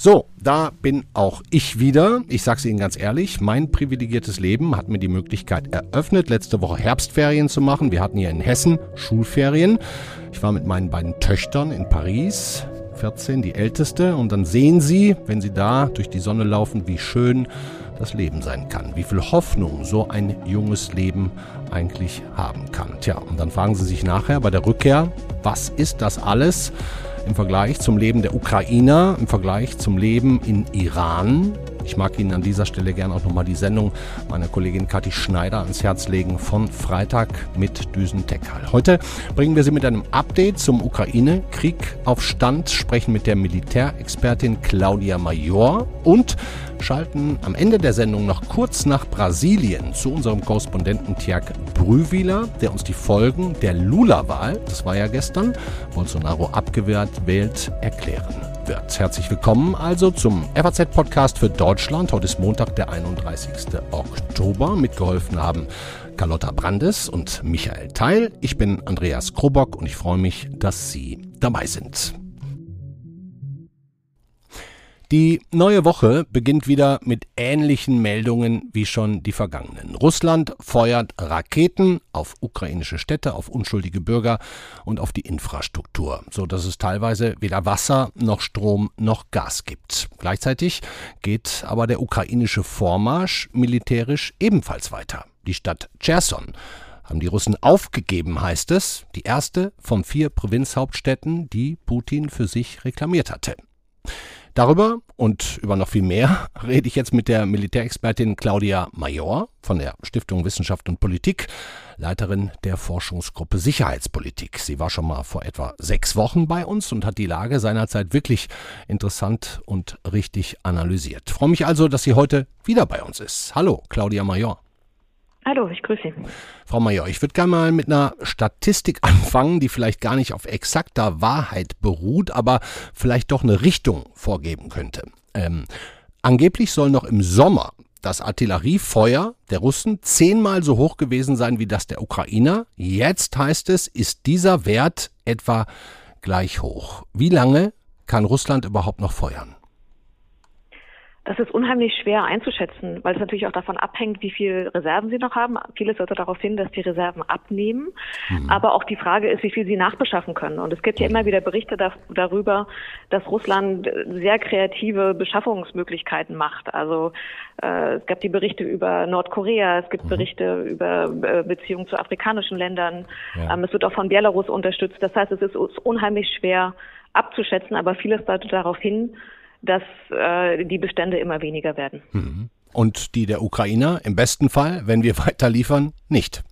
So, da bin auch ich wieder. Ich sage es Ihnen ganz ehrlich, mein privilegiertes Leben hat mir die Möglichkeit eröffnet, letzte Woche Herbstferien zu machen. Wir hatten hier in Hessen Schulferien. Ich war mit meinen beiden Töchtern in Paris, 14, die älteste. Und dann sehen Sie, wenn Sie da durch die Sonne laufen, wie schön das Leben sein kann. Wie viel Hoffnung so ein junges Leben eigentlich haben kann. Tja, und dann fragen Sie sich nachher bei der Rückkehr, was ist das alles? im Vergleich zum Leben der Ukrainer, im Vergleich zum Leben in Iran. Ich mag Ihnen an dieser Stelle gerne auch nochmal die Sendung meiner Kollegin Kathi Schneider ans Herz legen von Freitag mit Düsen Tekal. Heute bringen wir Sie mit einem Update zum Ukraine-Krieg auf Stand, sprechen mit der Militärexpertin Claudia Major und schalten am Ende der Sendung noch kurz nach Brasilien zu unserem Korrespondenten Tjerk Brühwiler, der uns die Folgen der Lula-Wahl, das war ja gestern, Bolsonaro abgewehrt wählt, erklären wird. Herzlich willkommen also zum FAZ-Podcast für Deutschland. Heute ist Montag, der 31. Oktober. Mitgeholfen haben Carlotta Brandes und Michael Teil. Ich bin Andreas Krobock und ich freue mich, dass Sie dabei sind. Die neue Woche beginnt wieder mit ähnlichen Meldungen wie schon die vergangenen. Russland feuert Raketen auf ukrainische Städte, auf unschuldige Bürger und auf die Infrastruktur, so dass es teilweise weder Wasser noch Strom noch Gas gibt. Gleichzeitig geht aber der ukrainische Vormarsch militärisch ebenfalls weiter. Die Stadt Cherson haben die Russen aufgegeben, heißt es, die erste von vier Provinzhauptstädten, die Putin für sich reklamiert hatte. Darüber und über noch viel mehr rede ich jetzt mit der Militärexpertin Claudia Major von der Stiftung Wissenschaft und Politik, Leiterin der Forschungsgruppe Sicherheitspolitik. Sie war schon mal vor etwa sechs Wochen bei uns und hat die Lage seinerzeit wirklich interessant und richtig analysiert. Ich freue mich also, dass sie heute wieder bei uns ist. Hallo, Claudia Major. Hallo, ich grüße Sie. Frau Major, ich würde gerne mal mit einer Statistik anfangen, die vielleicht gar nicht auf exakter Wahrheit beruht, aber vielleicht doch eine Richtung vorgeben könnte. Ähm, angeblich soll noch im Sommer das Artilleriefeuer der Russen zehnmal so hoch gewesen sein wie das der Ukrainer. Jetzt heißt es, ist dieser Wert etwa gleich hoch. Wie lange kann Russland überhaupt noch feuern? Das ist unheimlich schwer einzuschätzen, weil es natürlich auch davon abhängt, wie viel Reserven sie noch haben. Vieles sollte darauf hin, dass die Reserven abnehmen. Mhm. Aber auch die Frage ist, wie viel sie nachbeschaffen können. Und es gibt ja immer wieder Berichte da, darüber, dass Russland sehr kreative Beschaffungsmöglichkeiten macht. Also äh, es gab die Berichte über Nordkorea, es gibt mhm. Berichte über äh, Beziehungen zu afrikanischen Ländern. Ja. Ähm, es wird auch von Belarus unterstützt. Das heißt, es ist unheimlich schwer abzuschätzen, aber vieles deutet darauf hin, dass äh, die Bestände immer weniger werden. Mhm. Und die der Ukrainer im besten Fall, wenn wir weiter liefern, nicht.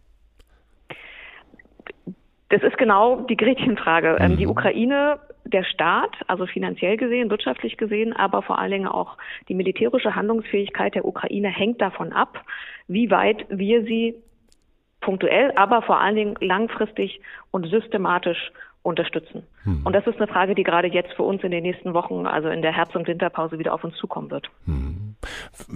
Das ist genau die Gretchenfrage. Ähm, mhm. Die Ukraine, der Staat, also finanziell gesehen, wirtschaftlich gesehen, aber vor allen Dingen auch die militärische Handlungsfähigkeit der Ukraine hängt davon ab, wie weit wir sie punktuell, aber vor allen Dingen langfristig und systematisch unterstützen. Hm. Und das ist eine Frage, die gerade jetzt für uns in den nächsten Wochen, also in der Herbst- und Winterpause, wieder auf uns zukommen wird. Hm.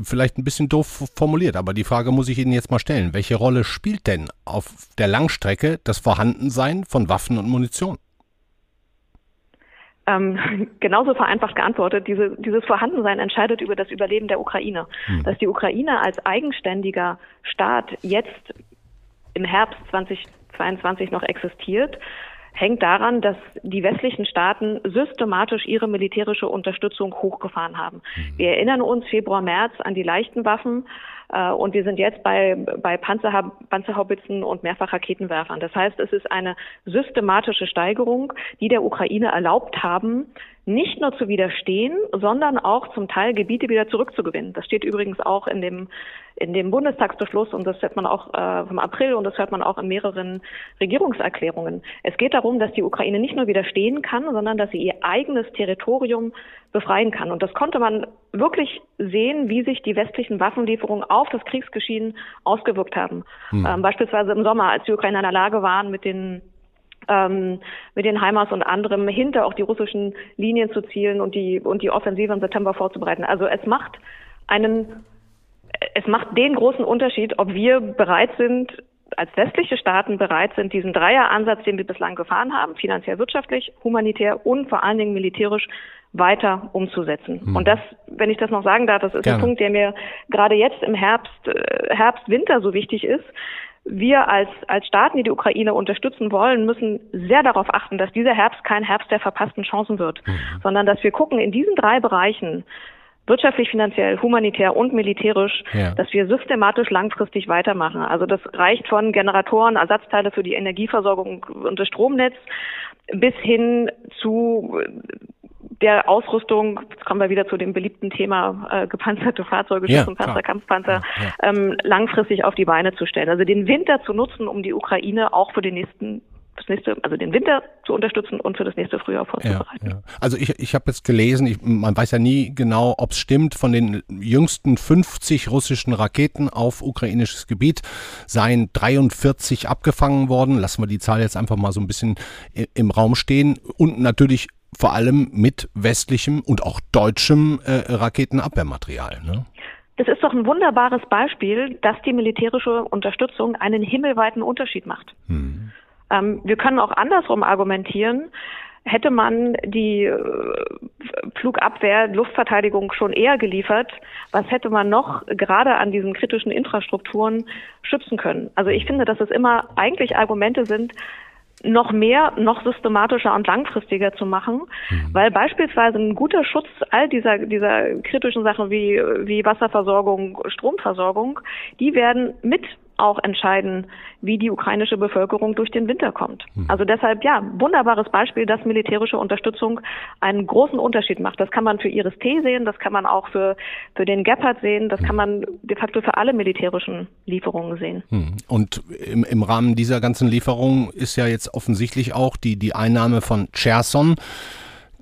Vielleicht ein bisschen doof formuliert, aber die Frage muss ich Ihnen jetzt mal stellen. Welche Rolle spielt denn auf der Langstrecke das Vorhandensein von Waffen und Munition? Ähm, genauso vereinfacht geantwortet, diese, dieses Vorhandensein entscheidet über das Überleben der Ukraine. Hm. Dass die Ukraine als eigenständiger Staat jetzt im Herbst 2022 noch existiert, hängt daran, dass die westlichen Staaten systematisch ihre militärische Unterstützung hochgefahren haben. Mhm. Wir erinnern uns Februar, März an die leichten Waffen äh, und wir sind jetzt bei, bei Panzerha Panzerhaubitzen und Mehrfachraketenwerfern. Das heißt, es ist eine systematische Steigerung, die der Ukraine erlaubt haben, nicht nur zu widerstehen, sondern auch zum Teil Gebiete wieder zurückzugewinnen. Das steht übrigens auch in dem, in dem Bundestagsbeschluss und das hört man auch äh, vom April und das hört man auch in mehreren Regierungserklärungen. Es geht darum, dass die Ukraine nicht nur widerstehen kann, sondern dass sie ihr eigenes Territorium befreien kann. Und das konnte man wirklich sehen, wie sich die westlichen Waffenlieferungen auf das Kriegsgeschehen ausgewirkt haben. Hm. Ähm, beispielsweise im Sommer, als die Ukrainer in der Lage waren, mit den ähm, mit den HIMARS und anderem hinter auch die russischen Linien zu zielen und die und die Offensive im September vorzubereiten. Also es macht einen es macht den großen Unterschied, ob wir bereit sind, als westliche Staaten bereit sind, diesen Dreieransatz, den wir bislang gefahren haben, finanziell, wirtschaftlich, humanitär und vor allen Dingen militärisch weiter umzusetzen. Mhm. Und das, wenn ich das noch sagen darf, das ist Gerne. ein Punkt, der mir gerade jetzt im Herbst, äh, Herbst, Winter so wichtig ist. Wir als, als Staaten, die die Ukraine unterstützen wollen, müssen sehr darauf achten, dass dieser Herbst kein Herbst der verpassten Chancen wird, mhm. sondern dass wir gucken, in diesen drei Bereichen, wirtschaftlich, finanziell, humanitär und militärisch, ja. dass wir systematisch langfristig weitermachen. Also das reicht von Generatoren, Ersatzteile für die Energieversorgung und das Stromnetz bis hin zu der Ausrüstung, jetzt kommen wir wieder zu dem beliebten Thema äh, gepanzerte Fahrzeuge, Schützenpanzer, ja, Kampfpanzer, ja, ja. Ähm, langfristig auf die Beine zu stellen. Also den Winter zu nutzen, um die Ukraine auch für den nächsten das nächste, also den Winter zu unterstützen und für das nächste Frühjahr vorzubereiten. Ja, ja. Also ich, ich habe jetzt gelesen, ich, man weiß ja nie genau, ob es stimmt, von den jüngsten 50 russischen Raketen auf ukrainisches Gebiet seien 43 abgefangen worden. Lassen wir die Zahl jetzt einfach mal so ein bisschen im Raum stehen. Und natürlich vor allem mit westlichem und auch deutschem äh, Raketenabwehrmaterial. Ne? Das ist doch ein wunderbares Beispiel, dass die militärische Unterstützung einen himmelweiten Unterschied macht. Hm. Ähm, wir können auch andersrum argumentieren. Hätte man die äh, Flugabwehr, Luftverteidigung schon eher geliefert, was hätte man noch gerade an diesen kritischen Infrastrukturen schützen können? Also ich finde, dass es immer eigentlich Argumente sind, noch mehr, noch systematischer und langfristiger zu machen, mhm. weil beispielsweise ein guter Schutz all dieser, dieser kritischen Sachen wie, wie Wasserversorgung, Stromversorgung, die werden mit auch entscheiden, wie die ukrainische Bevölkerung durch den Winter kommt. Mhm. Also deshalb, ja, wunderbares Beispiel, dass militärische Unterstützung einen großen Unterschied macht. Das kann man für Iris-T sehen, das kann man auch für, für den Gepard sehen, das mhm. kann man de facto für alle militärischen Lieferungen sehen. Mhm. Und im, im Rahmen dieser ganzen Lieferung ist ja jetzt offensichtlich auch die, die Einnahme von Cherson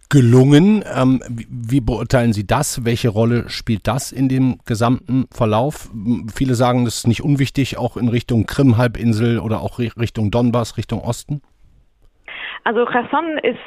gelungen. Ähm, wie beurteilen Sie das? Welche Rolle spielt das in dem gesamten Verlauf? Viele sagen, das ist nicht unwichtig, auch in Richtung Krim-Halbinsel oder auch Richtung Donbass, Richtung Osten. Also Cherson ist,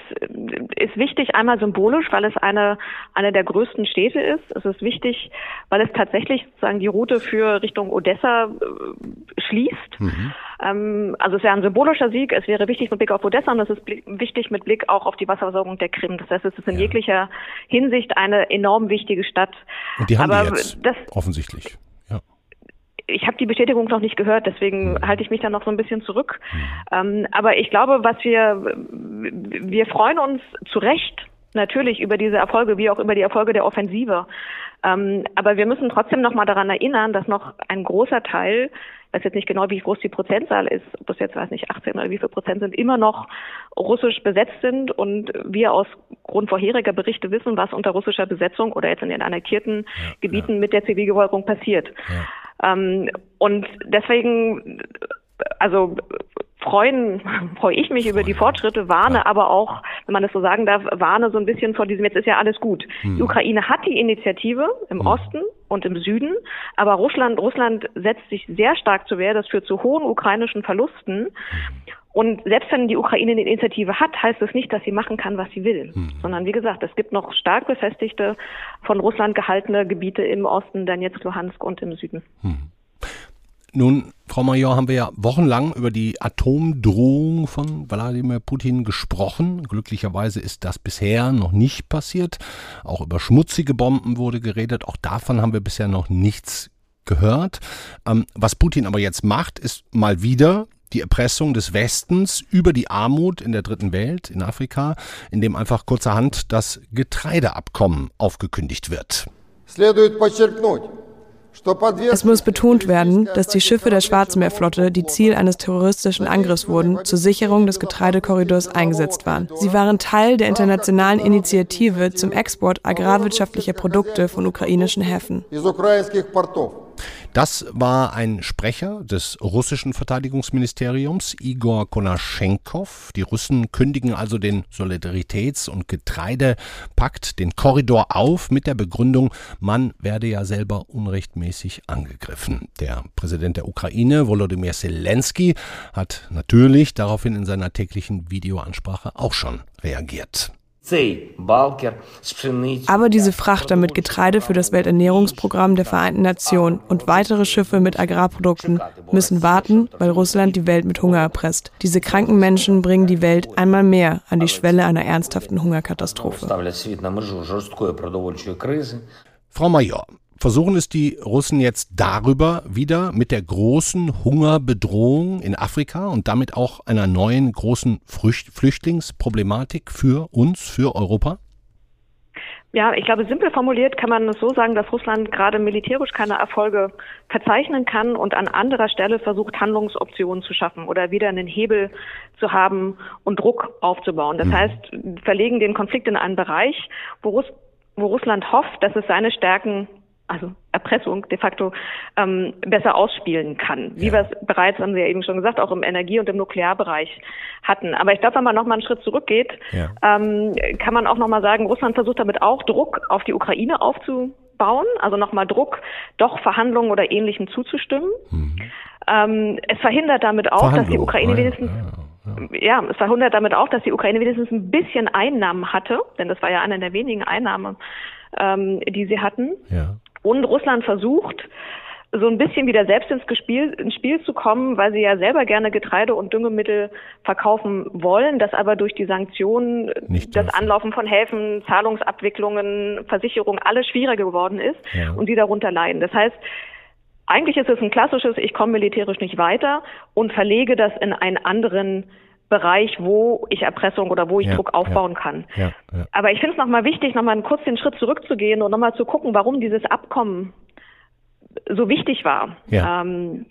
ist wichtig einmal symbolisch, weil es eine, eine der größten Städte ist. Es ist wichtig, weil es tatsächlich sozusagen die Route für Richtung Odessa äh, schließt. Mhm. Ähm, also es wäre ein symbolischer Sieg. Es wäre wichtig mit Blick auf Odessa und es ist wichtig mit Blick auch auf die Wasserversorgung der Krim. Das heißt, es ist in ja. jeglicher Hinsicht eine enorm wichtige Stadt. Und die haben Aber wir jetzt das, offensichtlich ich habe die Bestätigung noch nicht gehört, deswegen mhm. halte ich mich da noch so ein bisschen zurück. Mhm. Ähm, aber ich glaube, was wir, wir freuen uns zu Recht natürlich über diese Erfolge, wie auch über die Erfolge der Offensive. Ähm, aber wir müssen trotzdem noch mal daran erinnern, dass noch ein großer Teil, ich weiß jetzt nicht genau, wie groß die Prozentzahl ist, ob das jetzt, weiß nicht, 18 oder wie viel Prozent sind, immer noch russisch besetzt sind und wir aus Grund vorheriger Berichte wissen, was unter russischer Besetzung oder jetzt in den annektierten ja, Gebieten ja. mit der Zivilbevölkerung passiert. Ja. Ähm, und deswegen, also freuen, freue ich mich über die Fortschritte, warne ja. aber auch, wenn man das so sagen darf, warne so ein bisschen vor diesem, jetzt ist ja alles gut. Hm. Die Ukraine hat die Initiative im hm. Osten und im Süden, aber Russland, Russland setzt sich sehr stark zu Wehr, das führt zu hohen ukrainischen Verlusten. Hm. Und selbst wenn die Ukraine eine Initiative hat, heißt das nicht, dass sie machen kann, was sie will. Hm. Sondern wie gesagt, es gibt noch stark befestigte, von Russland gehaltene Gebiete im Osten, Donetsk, Luhansk und im Süden. Hm. Nun, Frau Major, haben wir ja wochenlang über die Atomdrohung von Wladimir Putin gesprochen. Glücklicherweise ist das bisher noch nicht passiert. Auch über schmutzige Bomben wurde geredet. Auch davon haben wir bisher noch nichts gehört. Ähm, was Putin aber jetzt macht, ist mal wieder die Erpressung des Westens über die Armut in der dritten Welt, in Afrika, indem einfach kurzerhand das Getreideabkommen aufgekündigt wird. Es muss betont werden, dass die Schiffe der Schwarzmeerflotte, die Ziel eines terroristischen Angriffs wurden, zur Sicherung des Getreidekorridors eingesetzt waren. Sie waren Teil der internationalen Initiative zum Export agrarwirtschaftlicher Produkte von ukrainischen Häfen. Das war ein Sprecher des russischen Verteidigungsministeriums, Igor Konaschenkov. Die Russen kündigen also den Solidaritäts- und Getreidepakt, den Korridor auf, mit der Begründung, man werde ja selber unrechtmäßig angegriffen. Der Präsident der Ukraine, Volodymyr Zelensky, hat natürlich daraufhin in seiner täglichen Videoansprache auch schon reagiert. Aber diese Frachter mit Getreide für das Welternährungsprogramm der Vereinten Nationen und weitere Schiffe mit Agrarprodukten müssen warten, weil Russland die Welt mit Hunger erpresst. Diese kranken Menschen bringen die Welt einmal mehr an die Schwelle einer ernsthaften Hungerkatastrophe. Frau Major, Versuchen es die Russen jetzt darüber wieder mit der großen Hungerbedrohung in Afrika und damit auch einer neuen großen Flüchtlingsproblematik für uns, für Europa? Ja, ich glaube, simpel formuliert kann man es so sagen, dass Russland gerade militärisch keine Erfolge verzeichnen kann und an anderer Stelle versucht, Handlungsoptionen zu schaffen oder wieder einen Hebel zu haben und Druck aufzubauen. Das mhm. heißt, verlegen den Konflikt in einen Bereich, wo, Russ wo Russland hofft, dass es seine Stärken also Erpressung de facto ähm, besser ausspielen kann, wie ja. wir es bereits, haben Sie ja eben schon gesagt, auch im Energie- und im Nuklearbereich hatten. Aber ich glaube, wenn man nochmal einen Schritt zurückgeht, ja. ähm, kann man auch nochmal sagen, Russland versucht damit auch Druck auf die Ukraine aufzubauen, also nochmal Druck, doch Verhandlungen oder Ähnlichem zuzustimmen. Mhm. Ähm, es verhindert damit auch, dass die Ukraine wenigstens ja, es verhindert damit auch, dass die Ukraine wenigstens ein bisschen Einnahmen hatte, denn das war ja eine der wenigen Einnahmen, ähm, die sie hatten. Ja. Und Russland versucht, so ein bisschen wieder selbst ins Spiel, ins Spiel zu kommen, weil sie ja selber gerne Getreide und Düngemittel verkaufen wollen, das aber durch die Sanktionen, Nicht das Anlaufen von Häfen, Zahlungsabwicklungen, Versicherungen, alles schwieriger geworden ist ja. und sie darunter leiden. Das heißt, eigentlich ist es ein klassisches, ich komme militärisch nicht weiter und verlege das in einen anderen Bereich, wo ich Erpressung oder wo ich ja, Druck aufbauen ja, kann. Ja, Aber ich finde es nochmal wichtig, nochmal kurz den Schritt zurückzugehen und nochmal zu gucken, warum dieses Abkommen so wichtig war. Ähm,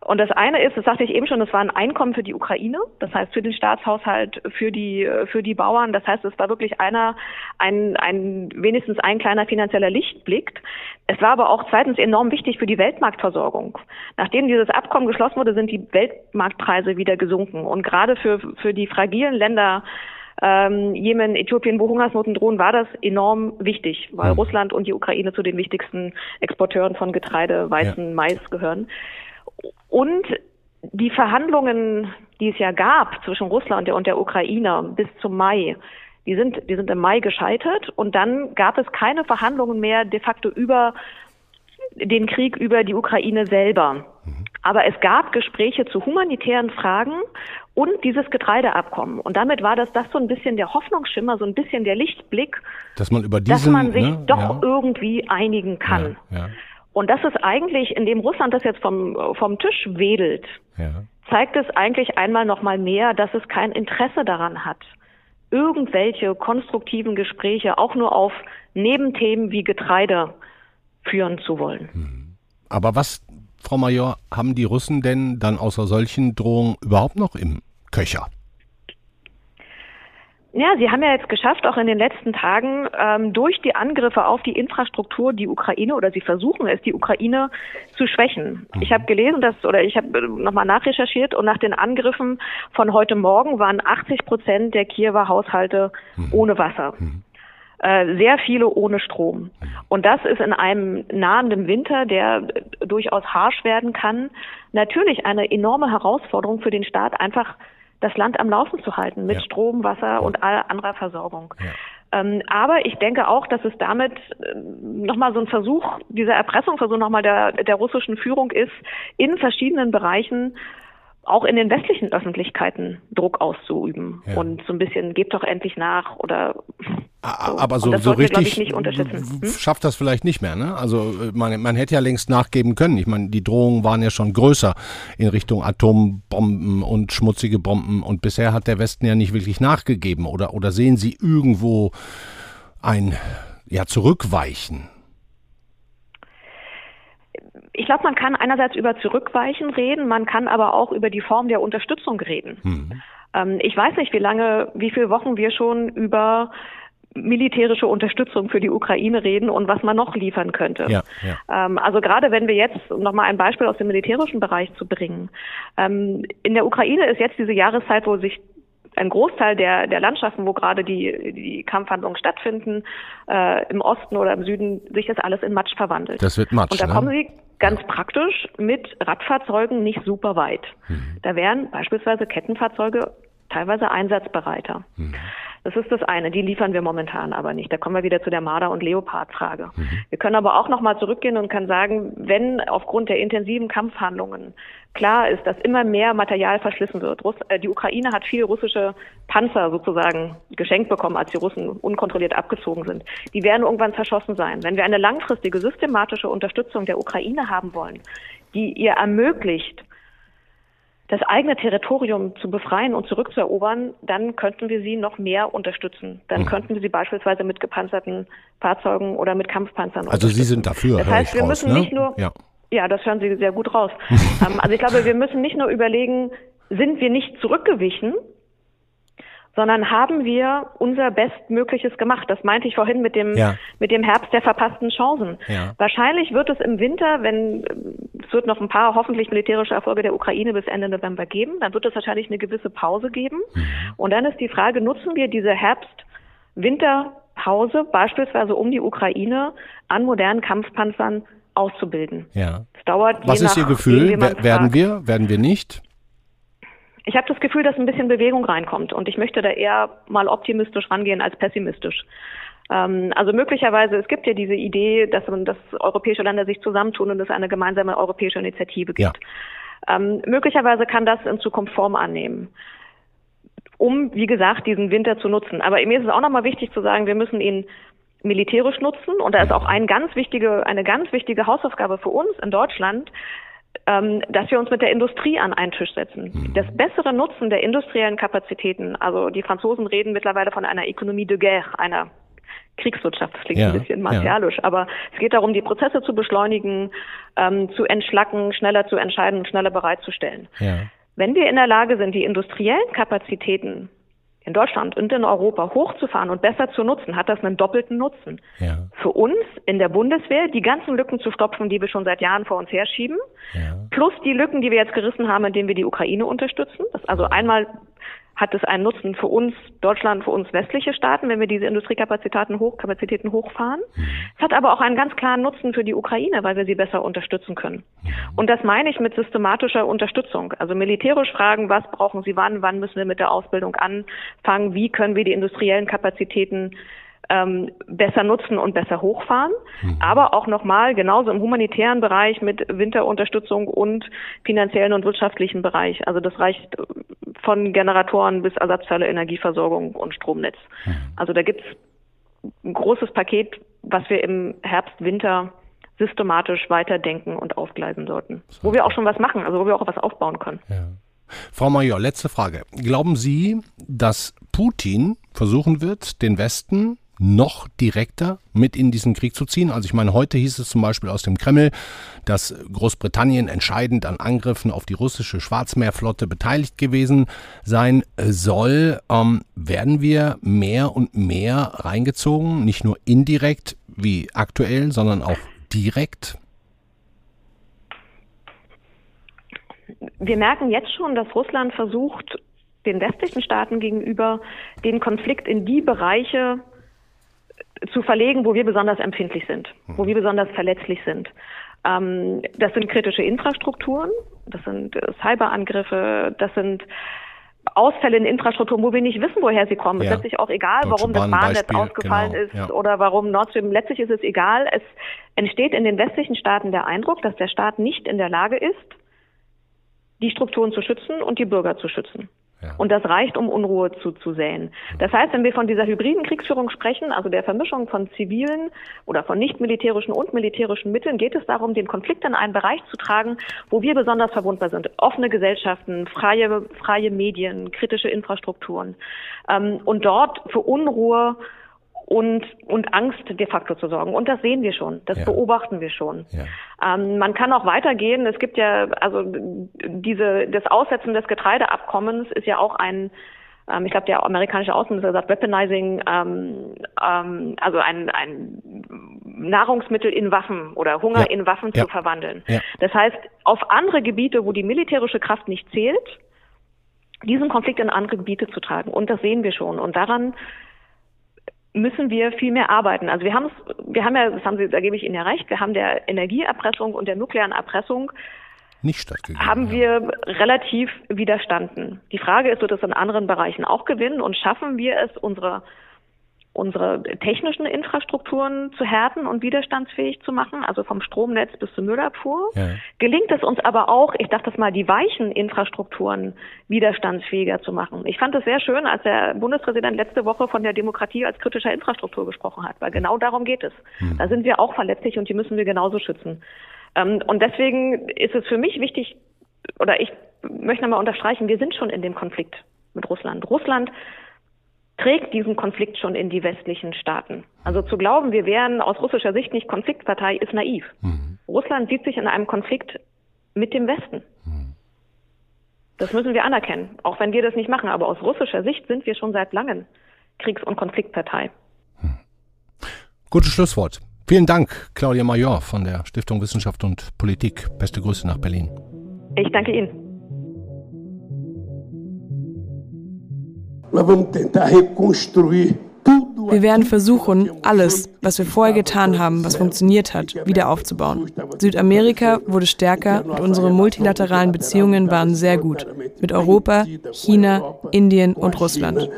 und das eine ist, das sagte ich eben schon, das war ein Einkommen für die Ukraine, das heißt für den Staatshaushalt, für die, für die Bauern. Das heißt, es war wirklich einer, ein, ein, wenigstens ein kleiner finanzieller Lichtblick. Es war aber auch zweitens enorm wichtig für die Weltmarktversorgung. Nachdem dieses Abkommen geschlossen wurde, sind die Weltmarktpreise wieder gesunken. Und gerade für, für die fragilen Länder, ähm, Jemen, Äthiopien, wo Hungersnoten drohen, war das enorm wichtig, weil mhm. Russland und die Ukraine zu den wichtigsten Exporteuren von Getreide, Weizen, ja. Mais gehören. Und die Verhandlungen, die es ja gab zwischen Russland und der Ukraine bis zum Mai, die sind, die sind im Mai gescheitert und dann gab es keine Verhandlungen mehr de facto über den Krieg über die Ukraine selber. Aber es gab Gespräche zu humanitären Fragen und dieses Getreideabkommen. Und damit war das, das so ein bisschen der Hoffnungsschimmer, so ein bisschen der Lichtblick, dass man über diesen, dass man sich ne, doch ja. irgendwie einigen kann. Ja, ja. Und das ist eigentlich, indem Russland das jetzt vom, vom Tisch wedelt, ja. zeigt es eigentlich einmal noch mal mehr, dass es kein Interesse daran hat, irgendwelche konstruktiven Gespräche auch nur auf Nebenthemen wie Getreide führen zu wollen. Hm. Aber was, Frau Major, haben die Russen denn dann außer solchen Drohungen überhaupt noch im Köcher? Ja, sie haben ja jetzt geschafft, auch in den letzten Tagen ähm, durch die Angriffe auf die Infrastruktur die Ukraine oder sie versuchen es, die Ukraine zu schwächen. Mhm. Ich habe gelesen, dass oder ich habe nochmal nachrecherchiert und nach den Angriffen von heute Morgen waren 80 Prozent der Kiewer Haushalte mhm. ohne Wasser. Mhm. Äh, sehr viele ohne Strom. Mhm. Und das ist in einem nahenden Winter, der durchaus harsch werden kann, natürlich eine enorme Herausforderung für den Staat, einfach das Land am Laufen zu halten mit ja. Strom, Wasser und aller anderer Versorgung. Ja. Ähm, aber ich denke auch, dass es damit äh, nochmal so ein Versuch, dieser Erpressungsversuch nochmal der, der russischen Führung ist, in verschiedenen Bereichen auch in den westlichen Öffentlichkeiten Druck auszuüben ja. und so ein bisschen gebt doch endlich nach oder so. aber so, so richtig hm? schafft das vielleicht nicht mehr ne also äh, man, man hätte ja längst nachgeben können ich meine die Drohungen waren ja schon größer in Richtung Atombomben und schmutzige Bomben und bisher hat der Westen ja nicht wirklich nachgegeben oder oder sehen Sie irgendwo ein ja zurückweichen ich glaube, man kann einerseits über Zurückweichen reden, man kann aber auch über die Form der Unterstützung reden. Mhm. Ähm, ich weiß nicht, wie lange, wie viele Wochen wir schon über militärische Unterstützung für die Ukraine reden und was man noch liefern könnte. Ja, ja. Ähm, also gerade wenn wir jetzt nochmal ein Beispiel aus dem militärischen Bereich zu bringen. Ähm, in der Ukraine ist jetzt diese Jahreszeit, wo sich ein Großteil der, der Landschaften, wo gerade die, die Kampfhandlungen stattfinden, äh, im Osten oder im Süden, sich das alles in Matsch verwandelt. Das wird Matsch. Und da ne? kommen sie ganz praktisch mit Radfahrzeugen nicht super weit. Mhm. Da wären beispielsweise Kettenfahrzeuge teilweise einsatzbereiter. Mhm. Das ist das eine. Die liefern wir momentan aber nicht. Da kommen wir wieder zu der Marder- und Leopard-Frage. Mhm. Wir können aber auch noch mal zurückgehen und können sagen, wenn aufgrund der intensiven Kampfhandlungen klar ist, dass immer mehr Material verschlissen wird. Russ äh, die Ukraine hat viel russische Panzer sozusagen geschenkt bekommen, als die Russen unkontrolliert abgezogen sind. Die werden irgendwann zerschossen sein. Wenn wir eine langfristige, systematische Unterstützung der Ukraine haben wollen, die ihr ermöglicht, das eigene Territorium zu befreien und zurückzuerobern, dann könnten wir sie noch mehr unterstützen. Dann mhm. könnten wir sie beispielsweise mit gepanzerten Fahrzeugen oder mit Kampfpanzern Also Sie sind dafür. Das heißt, wir raus, müssen ne? nicht nur ja. Ja, das hören Sie sehr gut raus. ähm, also ich glaube, wir müssen nicht nur überlegen, sind wir nicht zurückgewichen, sondern haben wir unser Bestmögliches gemacht. Das meinte ich vorhin mit dem, ja. mit dem Herbst der verpassten Chancen. Ja. Wahrscheinlich wird es im Winter, wenn es wird noch ein paar hoffentlich militärische Erfolge der Ukraine bis Ende November geben, dann wird es wahrscheinlich eine gewisse Pause geben. Mhm. Und dann ist die Frage, nutzen wir diese Herbst-Winterpause beispielsweise um die Ukraine an modernen Kampfpanzern auszubilden. Ja. Es dauert. Was ist nach, Ihr Gefühl? Werden wir? Werden wir nicht? Ich habe das Gefühl, dass ein bisschen Bewegung reinkommt und ich möchte da eher mal optimistisch rangehen als pessimistisch. Ähm, also möglicherweise, es gibt ja diese Idee, dass, dass europäische Länder sich zusammentun und es eine gemeinsame europäische Initiative gibt. Ja. Ähm, möglicherweise kann das in Zukunft Form annehmen um, wie gesagt, diesen Winter zu nutzen. Aber mir ist es auch nochmal wichtig zu sagen, wir müssen ihn militärisch nutzen. Und da ist auch ein ganz wichtige, eine ganz wichtige Hausaufgabe für uns in Deutschland, dass wir uns mit der Industrie an einen Tisch setzen. Mhm. Das bessere Nutzen der industriellen Kapazitäten, also die Franzosen reden mittlerweile von einer Economie de guerre, einer Kriegswirtschaft, das klingt ja, ein bisschen martialisch, ja. aber es geht darum, die Prozesse zu beschleunigen, ähm, zu entschlacken, schneller zu entscheiden und schneller bereitzustellen. Ja. Wenn wir in der Lage sind, die industriellen Kapazitäten in Deutschland und in Europa hochzufahren und besser zu nutzen, hat das einen doppelten Nutzen. Ja. Für uns in der Bundeswehr die ganzen Lücken zu stopfen, die wir schon seit Jahren vor uns herschieben, ja. plus die Lücken, die wir jetzt gerissen haben, indem wir die Ukraine unterstützen. Das also einmal hat es einen Nutzen für uns, Deutschland, für uns westliche Staaten, wenn wir diese Industriekapazitäten hoch, Kapazitäten hochfahren. Mhm. Es hat aber auch einen ganz klaren Nutzen für die Ukraine, weil wir sie besser unterstützen können. Mhm. Und das meine ich mit systematischer Unterstützung. Also militärisch fragen, was brauchen sie wann, wann müssen wir mit der Ausbildung anfangen, wie können wir die industriellen Kapazitäten ähm, besser nutzen und besser hochfahren. Mhm. Aber auch nochmal genauso im humanitären Bereich mit Winterunterstützung und finanziellen und wirtschaftlichen Bereich. Also das reicht von Generatoren bis Ersatzteile, Energieversorgung und Stromnetz. Mhm. Also da gibt's ein großes Paket, was wir im Herbst, Winter systematisch weiterdenken und aufgleisen sollten. Wo wir auch schon was machen, also wo wir auch was aufbauen können. Ja. Frau Major, letzte Frage. Glauben Sie, dass Putin versuchen wird, den Westen noch direkter mit in diesen Krieg zu ziehen. Also ich meine, heute hieß es zum Beispiel aus dem Kreml, dass Großbritannien entscheidend an Angriffen auf die russische Schwarzmeerflotte beteiligt gewesen sein soll. Ähm, werden wir mehr und mehr reingezogen, nicht nur indirekt wie aktuell, sondern auch direkt? Wir merken jetzt schon, dass Russland versucht, den westlichen Staaten gegenüber den Konflikt in die Bereiche zu verlegen, wo wir besonders empfindlich sind, wo wir besonders verletzlich sind. Ähm, das sind kritische Infrastrukturen, das sind äh, Cyberangriffe, das sind Ausfälle in Infrastrukturen, wo wir nicht wissen, woher sie kommen. Ja. Es ist letztlich auch egal, Deutsche warum das Bahnnetz ausgefallen genau. ist ja. oder warum Nord Stream. Letztlich ist es egal. Es entsteht in den westlichen Staaten der Eindruck, dass der Staat nicht in der Lage ist, die Strukturen zu schützen und die Bürger zu schützen. Und das reicht, um Unruhe zu, zu säen. Das heißt, wenn wir von dieser hybriden Kriegsführung sprechen, also der Vermischung von zivilen oder von nicht militärischen und militärischen Mitteln, geht es darum, den Konflikt in einen Bereich zu tragen, wo wir besonders verwundbar sind. Offene Gesellschaften, freie, freie Medien, kritische Infrastrukturen. Ähm, und dort für Unruhe und, und Angst de facto zu sorgen. Und das sehen wir schon, das ja. beobachten wir schon. Ja. Ähm, man kann auch weitergehen. Es gibt ja, also diese, das Aussetzen des Getreideabkommens ist ja auch ein, ähm, ich glaube, der amerikanische Außenminister sagt Weaponizing, ähm, ähm, also ein, ein Nahrungsmittel in Waffen oder Hunger ja. in Waffen zu verwandeln. Das heißt, auf andere Gebiete, wo die militärische Kraft nicht zählt, diesen Konflikt in andere Gebiete zu tragen. Und das sehen wir schon. Und daran müssen wir viel mehr arbeiten. Also wir haben es, wir haben ja, das haben Sie, da gebe ich Ihnen ja recht, wir haben der Energieerpressung und der nuklearen Erpressung nicht stattgegeben haben wir relativ widerstanden. Die Frage ist, wird es in anderen Bereichen auch gewinnen und schaffen wir es, unsere unsere technischen Infrastrukturen zu härten und widerstandsfähig zu machen, also vom Stromnetz bis zur Müllabfuhr. Ja. Gelingt es uns aber auch, ich dachte das mal, die weichen Infrastrukturen widerstandsfähiger zu machen. Ich fand es sehr schön, als der Bundespräsident letzte Woche von der Demokratie als kritischer Infrastruktur gesprochen hat, weil genau darum geht es. Mhm. Da sind wir auch verletzlich und die müssen wir genauso schützen. Ähm, und deswegen ist es für mich wichtig, oder ich möchte nochmal unterstreichen, wir sind schon in dem Konflikt mit Russland. Russland trägt diesen Konflikt schon in die westlichen Staaten. Also zu glauben, wir wären aus russischer Sicht nicht Konfliktpartei, ist naiv. Mhm. Russland sieht sich in einem Konflikt mit dem Westen. Mhm. Das müssen wir anerkennen, auch wenn wir das nicht machen. Aber aus russischer Sicht sind wir schon seit langem Kriegs- und Konfliktpartei. Mhm. Gutes Schlusswort. Vielen Dank, Claudia Major von der Stiftung Wissenschaft und Politik. Beste Grüße nach Berlin. Ich danke Ihnen. Wir werden versuchen, alles, was wir vorher getan haben, was funktioniert hat, wieder aufzubauen. Südamerika wurde stärker und unsere multilateralen Beziehungen waren sehr gut. Mit Europa, China, Indien und Russland.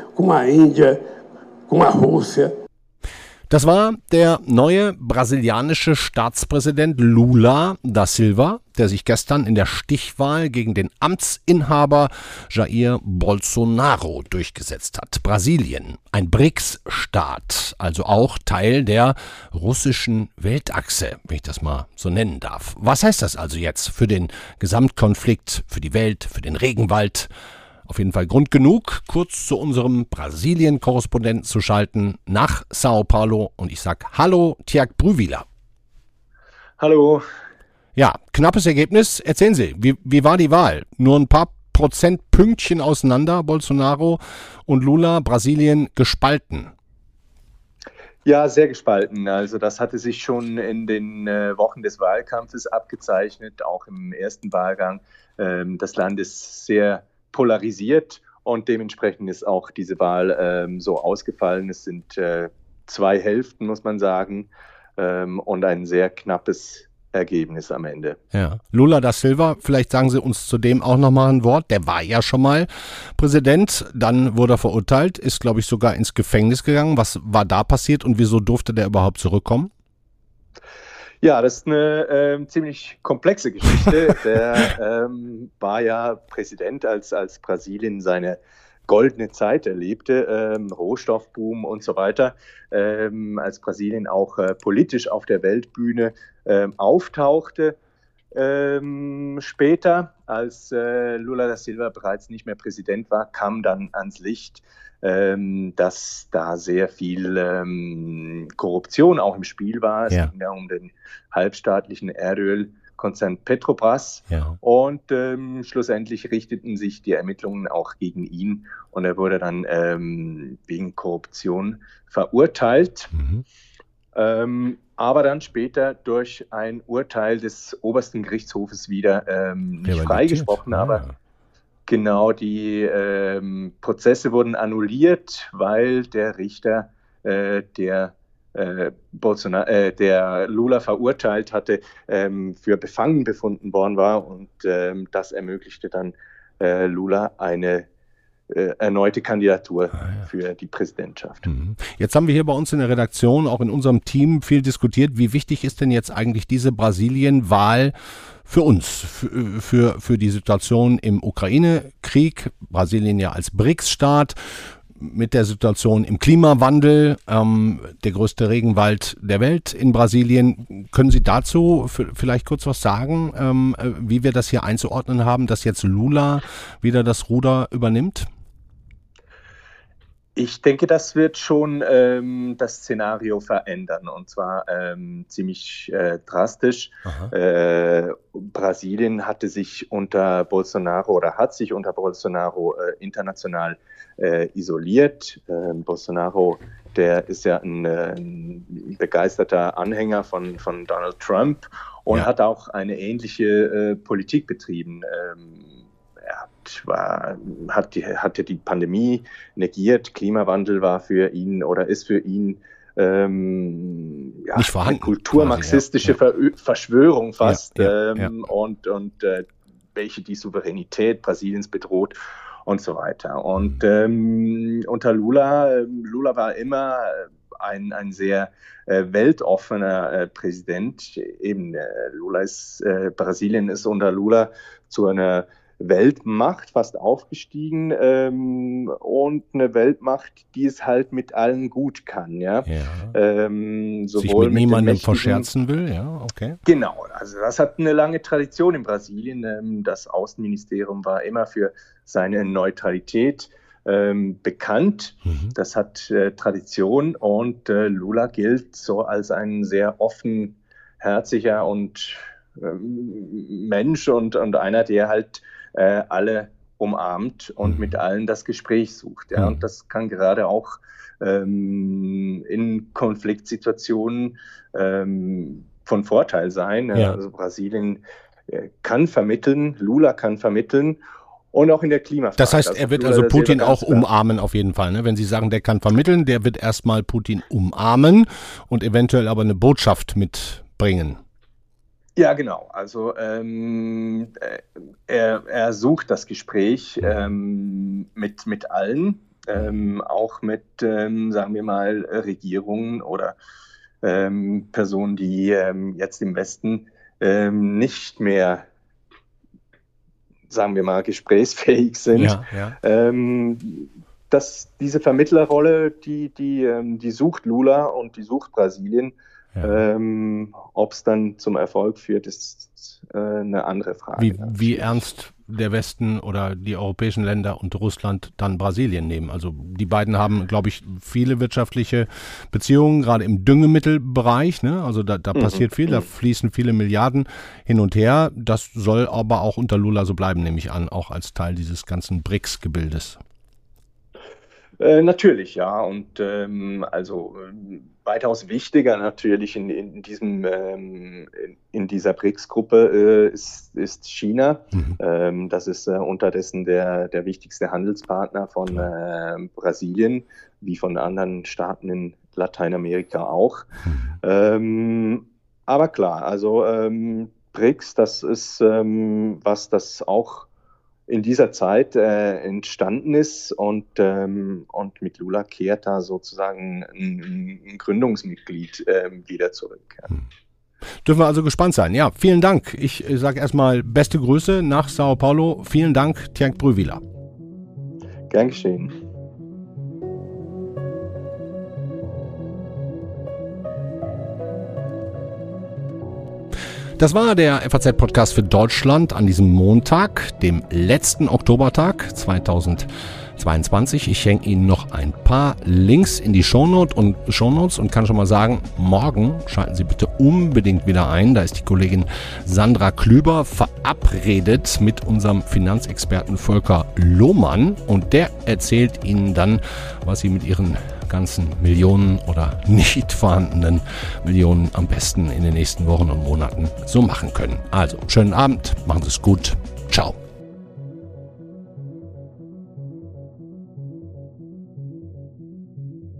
Das war der neue brasilianische Staatspräsident Lula da Silva, der sich gestern in der Stichwahl gegen den Amtsinhaber Jair Bolsonaro durchgesetzt hat. Brasilien, ein BRICS-Staat, also auch Teil der russischen Weltachse, wenn ich das mal so nennen darf. Was heißt das also jetzt für den Gesamtkonflikt, für die Welt, für den Regenwald? Auf jeden Fall Grund genug, kurz zu unserem Brasilien-Korrespondenten zu schalten nach Sao Paulo. Und ich sage Hallo, Tiag Brüwiler. Hallo. Ja, knappes Ergebnis. Erzählen Sie, wie, wie war die Wahl? Nur ein paar Prozentpünktchen auseinander, Bolsonaro und Lula, Brasilien gespalten. Ja, sehr gespalten. Also das hatte sich schon in den äh, Wochen des Wahlkampfes abgezeichnet, auch im ersten Wahlgang. Ähm, das Land ist sehr polarisiert und dementsprechend ist auch diese Wahl ähm, so ausgefallen. Es sind äh, zwei Hälften, muss man sagen, ähm, und ein sehr knappes Ergebnis am Ende. Ja. Lula da Silva, vielleicht sagen Sie uns zudem auch nochmal ein Wort. Der war ja schon mal Präsident, dann wurde er verurteilt, ist, glaube ich, sogar ins Gefängnis gegangen. Was war da passiert und wieso durfte der überhaupt zurückkommen? Ja, das ist eine äh, ziemlich komplexe Geschichte. Der ähm, war ja Präsident, als, als Brasilien seine goldene Zeit erlebte, ähm, Rohstoffboom und so weiter, ähm, als Brasilien auch äh, politisch auf der Weltbühne ähm, auftauchte. Ähm, später, als äh, Lula da Silva bereits nicht mehr Präsident war, kam dann ans Licht, ähm, dass da sehr viel ähm, Korruption auch im Spiel war. Es ja. ging ja um den halbstaatlichen Erdölkonzern Petrobras. Ja. Und ähm, schlussendlich richteten sich die Ermittlungen auch gegen ihn und er wurde dann ähm, wegen Korruption verurteilt. Mhm. Ähm, aber dann später durch ein Urteil des obersten Gerichtshofes wieder ähm, nicht freigesprochen. Ah. Aber Genau, die ähm, Prozesse wurden annulliert, weil der Richter, äh, der äh, Bolsonaro, äh, der Lula verurteilt hatte, ähm, für befangen befunden worden war und ähm, das ermöglichte dann äh, Lula eine erneute Kandidatur ah, ja. für die Präsidentschaft. Mhm. Jetzt haben wir hier bei uns in der Redaktion, auch in unserem Team, viel diskutiert. Wie wichtig ist denn jetzt eigentlich diese Brasilien-Wahl für uns, für, für, für die Situation im Ukraine-Krieg? Brasilien ja als BRICS-Staat mit der Situation im Klimawandel, ähm, der größte Regenwald der Welt in Brasilien. Können Sie dazu vielleicht kurz was sagen, ähm, äh, wie wir das hier einzuordnen haben, dass jetzt Lula wieder das Ruder übernimmt? Ich denke, das wird schon ähm, das Szenario verändern und zwar ähm, ziemlich äh, drastisch. Äh, Brasilien hatte sich unter Bolsonaro oder hat sich unter Bolsonaro äh, international äh, isoliert. Ähm, Bolsonaro, der ist ja ein, äh, ein, begeisterter Anhänger von, von Donald Trump und ja. hat auch eine ähnliche äh, Politik betrieben. Ähm, hat, war, hat die, hatte die Pandemie negiert, Klimawandel war für ihn oder ist für ihn ähm, ja, Nicht vorhanden, kulturmarxistische quasi, ja. Verschwörung fast ja, ähm, und, und äh, welche die Souveränität Brasiliens bedroht und so weiter. Und ähm, unter Lula, Lula war immer ein, ein sehr äh, weltoffener äh, Präsident. Eben äh, Lula ist, äh, Brasilien ist unter Lula zu einer Weltmacht fast aufgestiegen ähm, und eine Weltmacht, die es halt mit allen gut kann, ja. ja. Ähm, Sich mit niemandem verscherzen will, ja, okay. Genau, also das hat eine lange Tradition in Brasilien. Ähm, das Außenministerium war immer für seine Neutralität ähm, bekannt. Mhm. Das hat äh, Tradition und äh, Lula gilt so als ein sehr offenherziger und ähm, Mensch und, und einer, der halt äh, alle umarmt und mhm. mit allen das Gespräch sucht. Ja. Mhm. Und das kann gerade auch ähm, in Konfliktsituationen ähm, von Vorteil sein. Ja. Also Brasilien äh, kann vermitteln, Lula kann vermitteln und auch in der Klimafrage. Das heißt, er wird also Putin auch umarmen auf jeden Fall. Ne? Wenn Sie sagen, der kann vermitteln, der wird erstmal Putin umarmen und eventuell aber eine Botschaft mitbringen. Ja, genau. Also ähm, äh, er, er sucht das Gespräch ähm, mit, mit allen, ähm, auch mit, ähm, sagen wir mal, Regierungen oder ähm, Personen, die ähm, jetzt im Westen nicht mehr sagen wir mal, gesprächsfähig sind. Ja, ja. Dass diese Vermittlerrolle, die, die, die sucht Lula und die sucht Brasilien. Ja. Ähm, Ob es dann zum Erfolg führt, ist äh, eine andere Frage. Wie, wie ernst der Westen oder die europäischen Länder und Russland dann Brasilien nehmen. Also die beiden haben, glaube ich, viele wirtschaftliche Beziehungen, gerade im Düngemittelbereich. Ne? Also da, da mhm. passiert viel, da mhm. fließen viele Milliarden hin und her. Das soll aber auch unter Lula so bleiben, nehme ich an, auch als Teil dieses ganzen BRICS-Gebildes. Äh, natürlich, ja. Und ähm, also äh, weitaus wichtiger natürlich in, in diesem ähm, in, dieser BRICS-Gruppe äh, ist, ist, China. Mhm. Ähm, das ist äh, unterdessen der, der wichtigste Handelspartner von äh, Brasilien, wie von anderen Staaten in Lateinamerika auch. Mhm. Ähm, aber klar, also ähm, BRICS, das ist ähm, was, das auch in dieser Zeit äh, entstanden ist und, ähm, und mit Lula kehrt da sozusagen ein, ein Gründungsmitglied äh, wieder zurück. Ja. Hm. Dürfen wir also gespannt sein. Ja, vielen Dank. Ich äh, sage erstmal beste Grüße nach Sao Paulo. Vielen Dank, Tjank Brüwiler. Gern geschehen. Das war der FAZ-Podcast für Deutschland an diesem Montag, dem letzten Oktobertag 2022. Ich hänge Ihnen noch ein paar Links in die Shownote und Shownotes und kann schon mal sagen, morgen schalten Sie bitte unbedingt wieder ein. Da ist die Kollegin Sandra Klüber verabredet mit unserem Finanzexperten Volker Lohmann und der erzählt Ihnen dann, was Sie mit Ihren ganzen Millionen oder nicht vorhandenen Millionen am besten in den nächsten Wochen und Monaten so machen können. Also, schönen Abend, machen Sie es gut. Ciao.